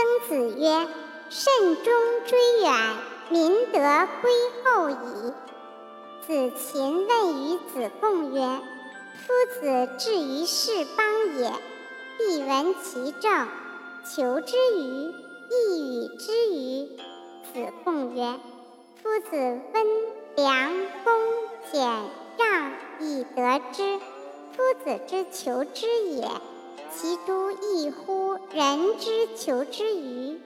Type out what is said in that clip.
曾子曰：“慎终追远，民德归后矣。”子禽问于子贡曰：“夫子至于是邦也，必闻其政，求之与？亦与之与？”子贡曰：“夫子温良恭俭让以得之，夫子之求之也。其诸异乎人之求之与？”